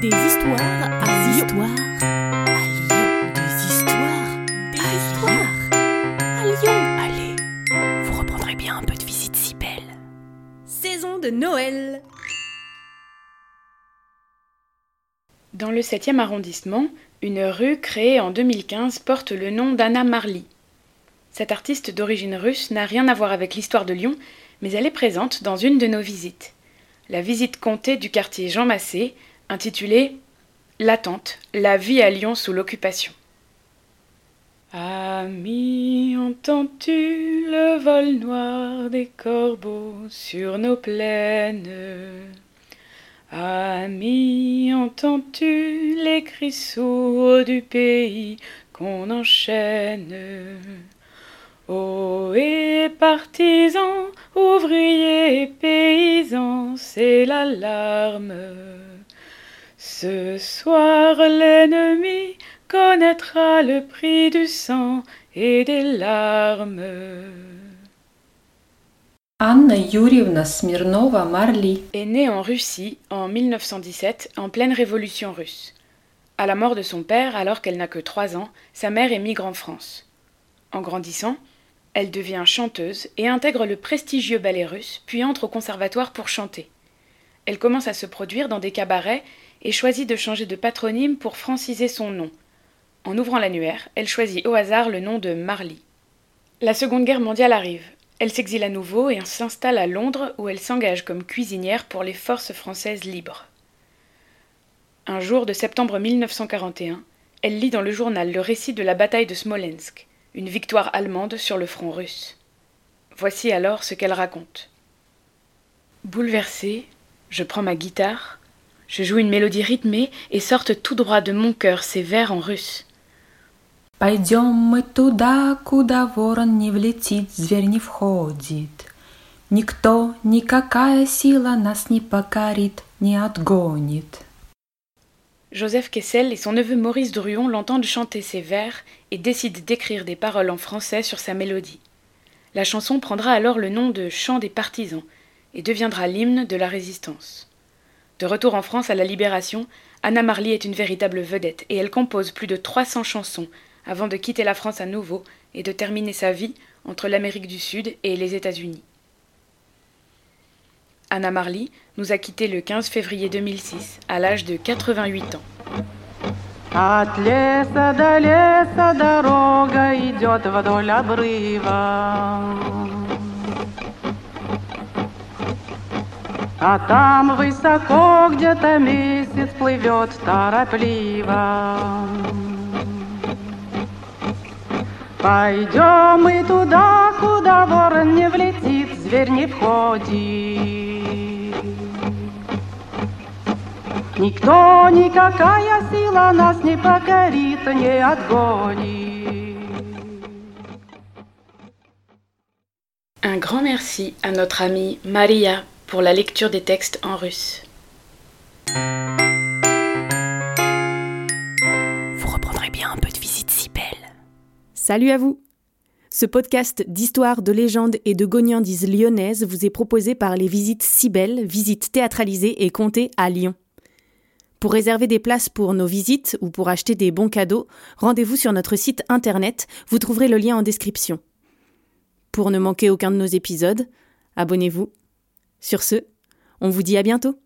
Des histoires à Des Lyon. histoires à Lyon. Des histoires Des à histoires Lyon. à Lyon. Allez, vous reprendrez bien un peu de visite si belle. Saison de Noël. Dans le 7e arrondissement, une rue créée en 2015 porte le nom d'Anna Marly. Cette artiste d'origine russe n'a rien à voir avec l'histoire de Lyon, mais elle est présente dans une de nos visites. La visite comptée du quartier Jean Massé, intitulée L'attente, la vie à Lyon sous l'occupation. Ami, entends-tu le vol noir des corbeaux sur nos plaines? Ami, entends-tu les cris sourds du pays qu'on enchaîne? Oh, et partisans, ouvriers, paysans, c'est l'alarme. Ce soir, l'ennemi connaîtra le prix du sang et des larmes. Anna Yurievna Smirnova Marly est née en Russie en 1917, en pleine révolution russe. À la mort de son père, alors qu'elle n'a que trois ans, sa mère émigre en France. En grandissant, elle devient chanteuse et intègre le prestigieux ballet russe, puis entre au conservatoire pour chanter. Elle commence à se produire dans des cabarets et choisit de changer de patronyme pour franciser son nom. En ouvrant l'annuaire, elle choisit au hasard le nom de Marly. La Seconde Guerre mondiale arrive. Elle s'exile à nouveau et s'installe à Londres où elle s'engage comme cuisinière pour les forces françaises libres. Un jour de septembre 1941, elle lit dans le journal le récit de la bataille de Smolensk, une victoire allemande sur le front russe. Voici alors ce qu'elle raconte. Bouleversée, je prends ma guitare, je joue une mélodie rythmée et sortent tout droit de mon cœur ces vers en russe. Пойдем мы туда, куда ворон не влетит, зверь не входит. Никто, никакая сила нас не покорит, не отгонит. Joseph Kessel et son neveu Maurice Druon l'entendent chanter ces vers et décident d'écrire des paroles en français sur sa mélodie. La chanson prendra alors le nom de Chant des partisans et deviendra l'hymne de la résistance. De retour en France à la Libération, Anna Marly est une véritable vedette et elle compose plus de 300 chansons avant de quitter la France à nouveau et de terminer sa vie entre l'Amérique du Sud et les États-Unis. Anna Marly nous a quittés le 15 février 2006 à l'âge de 88 ans. От леса до леса дорога идет вдоль обрыва. А там высоко где-то месяц плывет торопливо. Пойдем мы туда, куда ворон не влетит, зверь не входит. Никто, никакая сила нас не покорит, не отгонит. Un grand merci à notre amie Maria pour la lecture des textes en russe. Vous reprendrez bien un peu de visite si belle. Salut à vous. Ce podcast d'histoire, de légendes et de gognandises lyonnaises vous est proposé par les visites si belles, visites théâtralisées et comptées à Lyon. Pour réserver des places pour nos visites ou pour acheter des bons cadeaux, rendez-vous sur notre site internet, vous trouverez le lien en description. Pour ne manquer aucun de nos épisodes, abonnez-vous. Sur ce, on vous dit à bientôt.